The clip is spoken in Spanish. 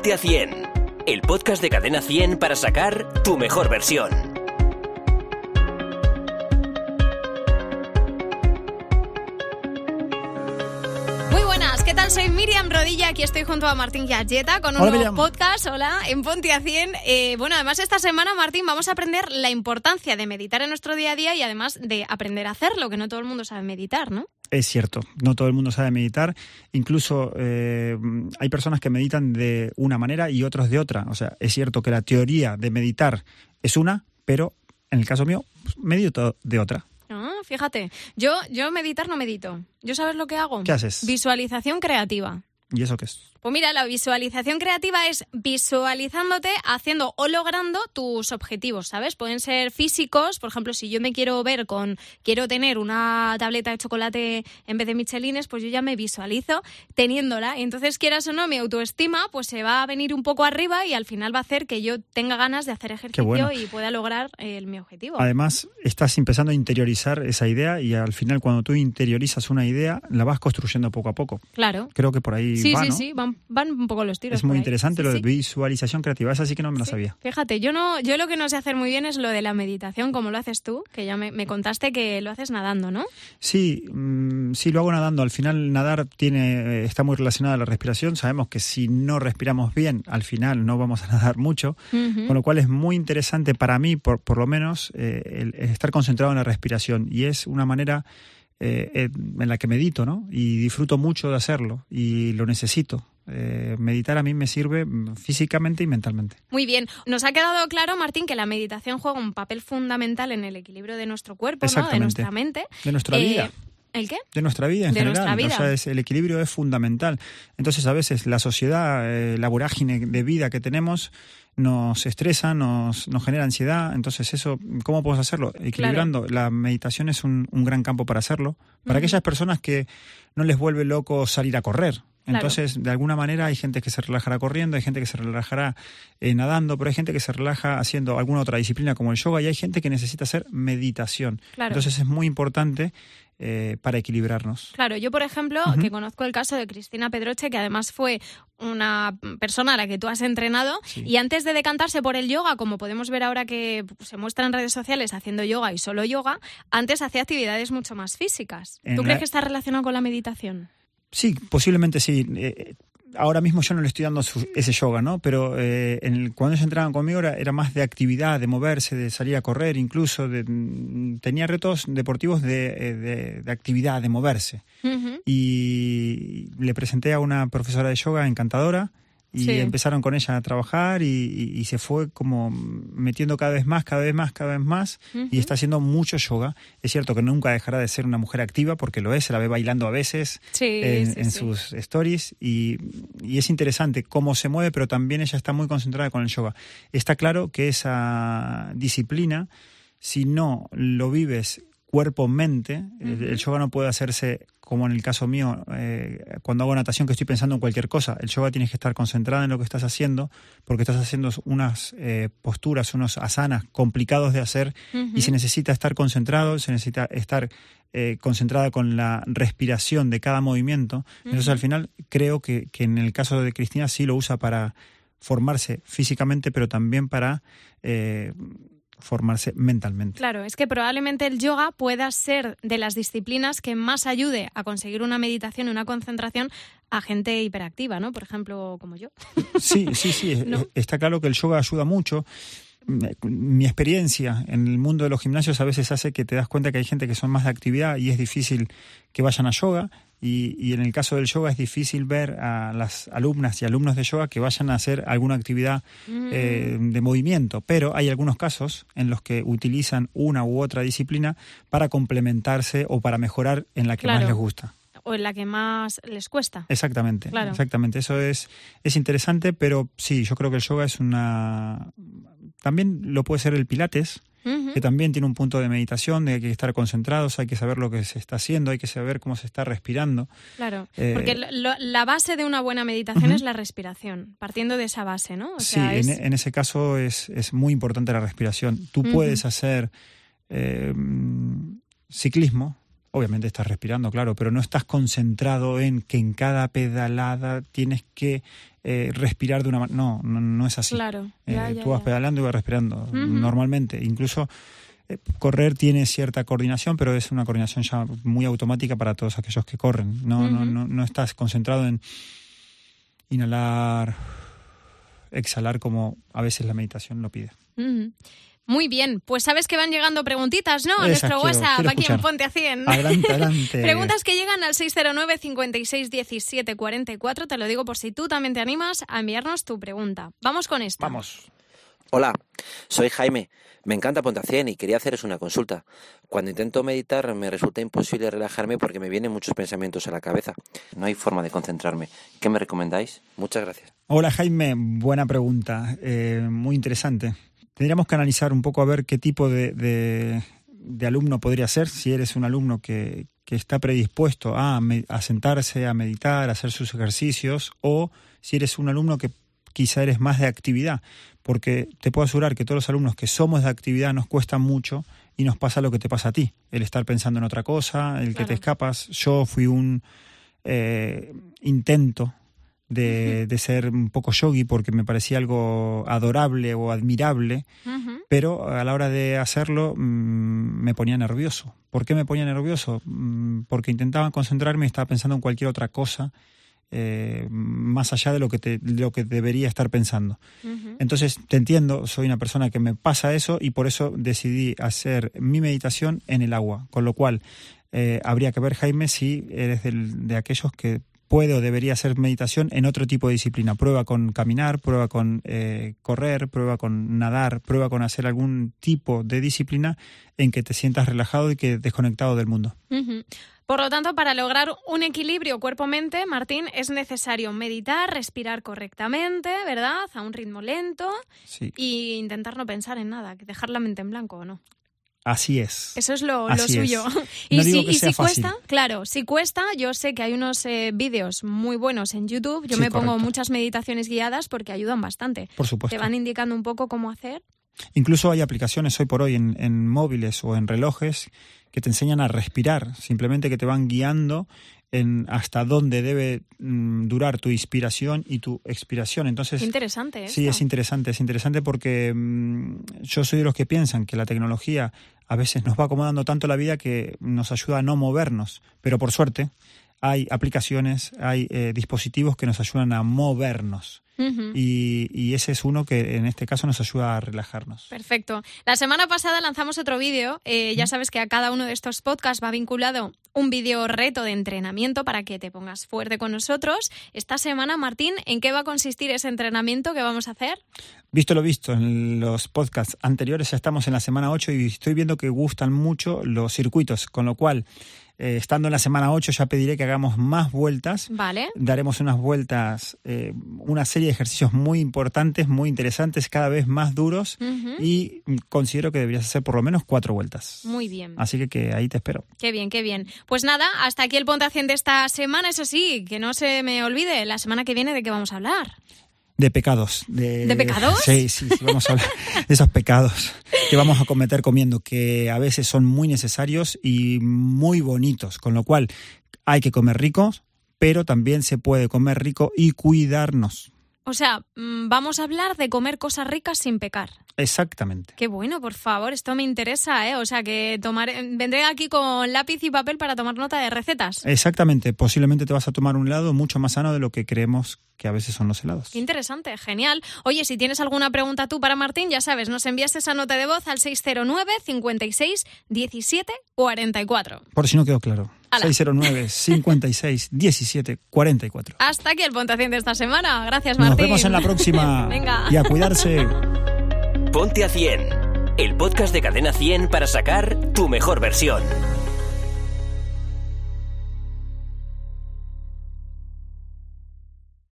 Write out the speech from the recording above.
Ponte a 100, el podcast de Cadena 100 para sacar tu mejor versión. Muy buenas, ¿qué tal? Soy Miriam Rodilla, aquí estoy junto a Martín Galleta con un nuevo podcast, hola, en Ponte a 100. Eh, bueno, además esta semana, Martín, vamos a aprender la importancia de meditar en nuestro día a día y además de aprender a hacerlo, que no todo el mundo sabe meditar, ¿no? Es cierto, no todo el mundo sabe meditar. Incluso eh, hay personas que meditan de una manera y otros de otra. O sea, es cierto que la teoría de meditar es una, pero en el caso mío, pues, medito de otra. Ah, fíjate, yo, yo meditar no medito. ¿Yo sabes lo que hago? ¿Qué haces? Visualización creativa. ¿Y eso qué es? Pues mira, la visualización creativa es visualizándote haciendo o logrando tus objetivos, ¿sabes? Pueden ser físicos, por ejemplo, si yo me quiero ver con, quiero tener una tableta de chocolate en vez de michelines, pues yo ya me visualizo teniéndola. Y entonces, quieras o no, mi autoestima pues se va a venir un poco arriba y al final va a hacer que yo tenga ganas de hacer ejercicio bueno. y pueda lograr eh, mi objetivo. Además, estás empezando a interiorizar esa idea y al final cuando tú interiorizas una idea, la vas construyendo poco a poco. Claro. Creo que por ahí Sí, va, sí, ¿no? sí, van, van un poco los tiros. Es muy interesante Sí, lo sí. de visualización creativa. Esa sí que no me la Sí, sabía. Fíjate, yo no, yo lo que no sé hacer muy bien es lo de la meditación, como lo haces tú, que ya me, me contaste que lo haces nadando, ¿no? Sí, mm, sí, lo hago nadando. Al final nadar tiene, eh, está muy relacionado a la respiración. Sabemos que si no respiramos bien, al final no vamos a nadar mucho. Con lo cual es muy interesante para mí, por, por lo menos, eh, el, el estar concentrado en la respiración. Y es una manera eh, eh, en la que medito, ¿no? Y disfruto mucho de hacerlo y lo necesito. Eh, meditar a mí me sirve físicamente y mentalmente. Muy bien. Nos ha quedado claro, Martín, que la meditación juega un papel fundamental en el equilibrio de nuestro cuerpo, ¿no? De nuestra mente. De nuestra Eh, vida. ¿El qué? de nuestra vida en De general. nuestra vida. O sea, es- el equilibrio es fundamental. Entonces, a veces la sociedad, eh, la vorágine de vida que tenemos, nos estresa, nos, nos genera ansiedad. Entonces, eso, ¿cómo podemos hacerlo? Equilibrando. La meditación es un, un gran campo para hacerlo. Para aquellas personas que no les vuelve loco salir a correr. Claro. Entonces, de alguna manera hay gente que se relajará corriendo, hay gente que se relajará eh, nadando, pero hay gente que se relaja haciendo alguna otra disciplina como el yoga y hay gente que necesita hacer meditación. Claro. Entonces es muy importante eh, para equilibrarnos. Claro, yo por ejemplo, que conozco el caso de Cristina Pedroche, que además fue una persona a la que tú has entrenado, Sí. y antes de decantarse por el yoga, como podemos ver ahora que se muestra en redes sociales haciendo yoga y solo yoga, antes hacía actividades mucho más físicas. En ¿Tú la- crees que está relacionado con la meditación? Sí, posiblemente sí. Eh, ahora mismo yo no le estoy dando su- ese yoga, ¿no? Pero eh, en el- cuando ellos entraban conmigo era, era más de actividad, de moverse, de salir a correr, incluso. De, mm, tenía retos deportivos de, eh, de- de actividad, de moverse. Y le presenté a una profesora de yoga encantadora y Sí. empezaron con ella a trabajar y, y- y se fue como metiendo cada vez más, cada vez más, cada vez más y está haciendo mucho yoga. Es cierto que nunca dejará de ser una mujer activa porque lo es, se la ve bailando a veces Sí, en, sí, en sí. sus stories y, y es interesante cómo se mueve, pero también ella está muy concentrada con el yoga. Está claro que esa disciplina, si no lo vives cuerpo-mente, el, el yoga no puede hacerse como en el caso mío, eh, cuando hago natación que estoy pensando en cualquier cosa. El yoga tienes que estar concentrada en lo que estás haciendo porque estás haciendo unas eh, posturas, unos asanas complicados de hacer y se necesita estar concentrado, se necesita estar eh, concentrada con la respiración de cada movimiento. Entonces, al final, creo que, que en el caso de Cristina sí lo usa para formarse físicamente, pero también para eh, formarse mentalmente. Claro, es que probablemente el yoga pueda ser de las disciplinas que más ayude a conseguir una meditación y una concentración a gente hiperactiva, ¿no? Por ejemplo, como yo. Sí, sí, sí. Está claro que el yoga ayuda mucho. Mi experiencia en el mundo de los gimnasios a veces hace que te das cuenta que hay gente que son más de actividad y es difícil que vayan a yoga. Y, y en el caso del yoga es difícil ver a las alumnas y alumnos de yoga que vayan a hacer alguna actividad eh, de movimiento. Pero hay algunos casos en los que utilizan una u otra disciplina para complementarse o para mejorar en la que más les gusta. O en la que más les cuesta. Exactamente, Claro. exactamente. Eso es, es interesante, pero sí, yo creo que el yoga es una... También lo puede ser el pilates, Que también tiene un punto de meditación, de que hay que estar concentrados, hay que saber lo que se está haciendo, hay que saber cómo se está respirando. Claro, Eh, porque lo- la base de una buena meditación es la respiración, partiendo de esa base, ¿no? O sí, sea, en, es- en ese caso es, es muy importante la respiración. Tú puedes hacer eh, ciclismo obviamente estás respirando, claro, pero no estás concentrado en que en cada pedalada tienes que eh, respirar de una manera. No, no, no, es así. Claro. Eh, Ya, tú vas ya. pedaleando y vas respirando normalmente. Incluso eh, correr tiene cierta coordinación, pero es una coordinación ya muy automática para todos aquellos que corren. No, no, no, no estás concentrado en inhalar, exhalar como a veces la meditación lo pide. Muy bien, pues sabes que van llegando preguntitas, ¿no? A nuestro WhatsApp, quiero aquí en. Ponte a 100. Adelante, adelante. Preguntas que llegan al 609 56 17 44. Te lo digo por si tú también te animas a enviarnos tu pregunta. Vamos con esta. Vamos. Hola, soy Jaime. Me encanta Ponte a 100 y quería haceros una consulta. Cuando intento meditar me resulta imposible relajarme porque me vienen muchos pensamientos a la cabeza. No hay forma de concentrarme. ¿Qué me recomendáis? Muchas gracias. Hola Jaime, buena pregunta, eh, muy interesante. Tendríamos que analizar un poco a ver qué tipo de, de- de alumno podría ser, si eres un alumno que, que está predispuesto a, a sentarse, a meditar, a hacer sus ejercicios, o si eres un alumno que quizá eres más de actividad, porque te puedo asegurar que todos los alumnos que somos de actividad nos cuesta mucho y nos pasa lo que te pasa a ti, el estar pensando en otra cosa, el que te escapas. Yo fui un eh, intento de, de ser un poco yogi porque me parecía algo adorable o admirable, pero a la hora de hacerlo mm, me ponía nervioso. ¿Por qué me ponía nervioso? Mm, Porque intentaba concentrarme y estaba pensando en cualquier otra cosa eh, más allá de lo que, te- de lo que debería estar pensando. Entonces, te entiendo, soy una persona que me pasa eso y por eso decidí hacer mi meditación en el agua. Con lo cual, eh, habría que ver, Jaime, si eres del- de aquellos que puede o debería hacer meditación en otro tipo de disciplina. Prueba con caminar, prueba con eh, correr, prueba con nadar, prueba con hacer algún tipo de disciplina en que te sientas relajado y que desconectado del mundo. Por lo tanto, para lograr un equilibrio cuerpo-mente, Martín, es necesario meditar, respirar correctamente, ¿verdad? A un ritmo lento Sí, y intentar no pensar en nada, dejar la mente en blanco o no. Así es. Eso es lo, lo es. suyo. No Y si, y si cuesta, claro, si cuesta, yo sé que hay unos eh, vídeos muy buenos en YouTube. Yo Sí, me pongo muchas meditaciones guiadas porque ayudan bastante. Por supuesto. Te van indicando un poco cómo hacer. Incluso hay aplicaciones hoy por hoy en, en móviles o en relojes que te enseñan a respirar, simplemente que te van guiando en hasta dónde debe mm, durar tu inspiración y tu expiración. Entonces, interesante. sí, es interesante, es interesante porque mm, yo soy de los que piensan que la tecnología a veces nos va acomodando tanto la vida que nos ayuda a no movernos, pero por suerte hay aplicaciones, hay eh, dispositivos que nos ayudan a movernos. Y ese es uno que en este caso nos ayuda a relajarnos. Perfecto. La semana pasada lanzamos otro vídeo. Eh, ya sabes que a cada uno de estos podcasts va vinculado un vídeo reto de entrenamiento para que te pongas fuerte con nosotros. Esta semana, Martín, ¿en qué va a consistir ese entrenamiento que vamos a hacer? Visto lo visto en los podcasts anteriores, ya estamos en la semana 8 y estoy viendo que gustan mucho los circuitos, con lo cual, eh, estando en la semana 8, ya pediré que hagamos más vueltas. Vale. Daremos unas vueltas, eh, una serie de ejercicios muy importantes, muy interesantes, cada vez más duros y considero que deberías hacer por lo menos cuatro vueltas. Muy bien. Así que, que ahí te espero. Qué bien, qué bien. Pues nada, hasta aquí el Ponte a 100 de esta semana. Eso sí, que no se me olvide, la semana que viene de qué vamos a hablar. De pecados. ¿De, ¿De pecados? Sí, sí, sí, vamos a hablar de esos pecados que vamos a cometer comiendo, que a veces son muy necesarios y muy bonitos, con lo cual hay que comer rico, pero también se puede comer rico y cuidarnos. O sea, mm, vamos a hablar de comer cosas ricas sin pecar. Exactamente. Qué bueno, por favor, esto me interesa, ¿eh? O sea, que tomar, vendré aquí con lápiz y papel para tomar nota de recetas. Exactamente. Posiblemente te vas a tomar un helado mucho más sano de lo que creemos que a veces son los helados. Qué interesante, genial. Oye, si tienes alguna pregunta tú para Martín, ya sabes, nos envías esa nota de voz al 609 56 17 44. Por si no quedó claro. Ala. 609 56 17 44. Hasta aquí el puntuación de esta semana. Gracias, Nos Martín. vemos en la próxima. Venga. Y a cuidarse. Ponte a 100, el podcast de Cadena 100 para sacar tu mejor versión.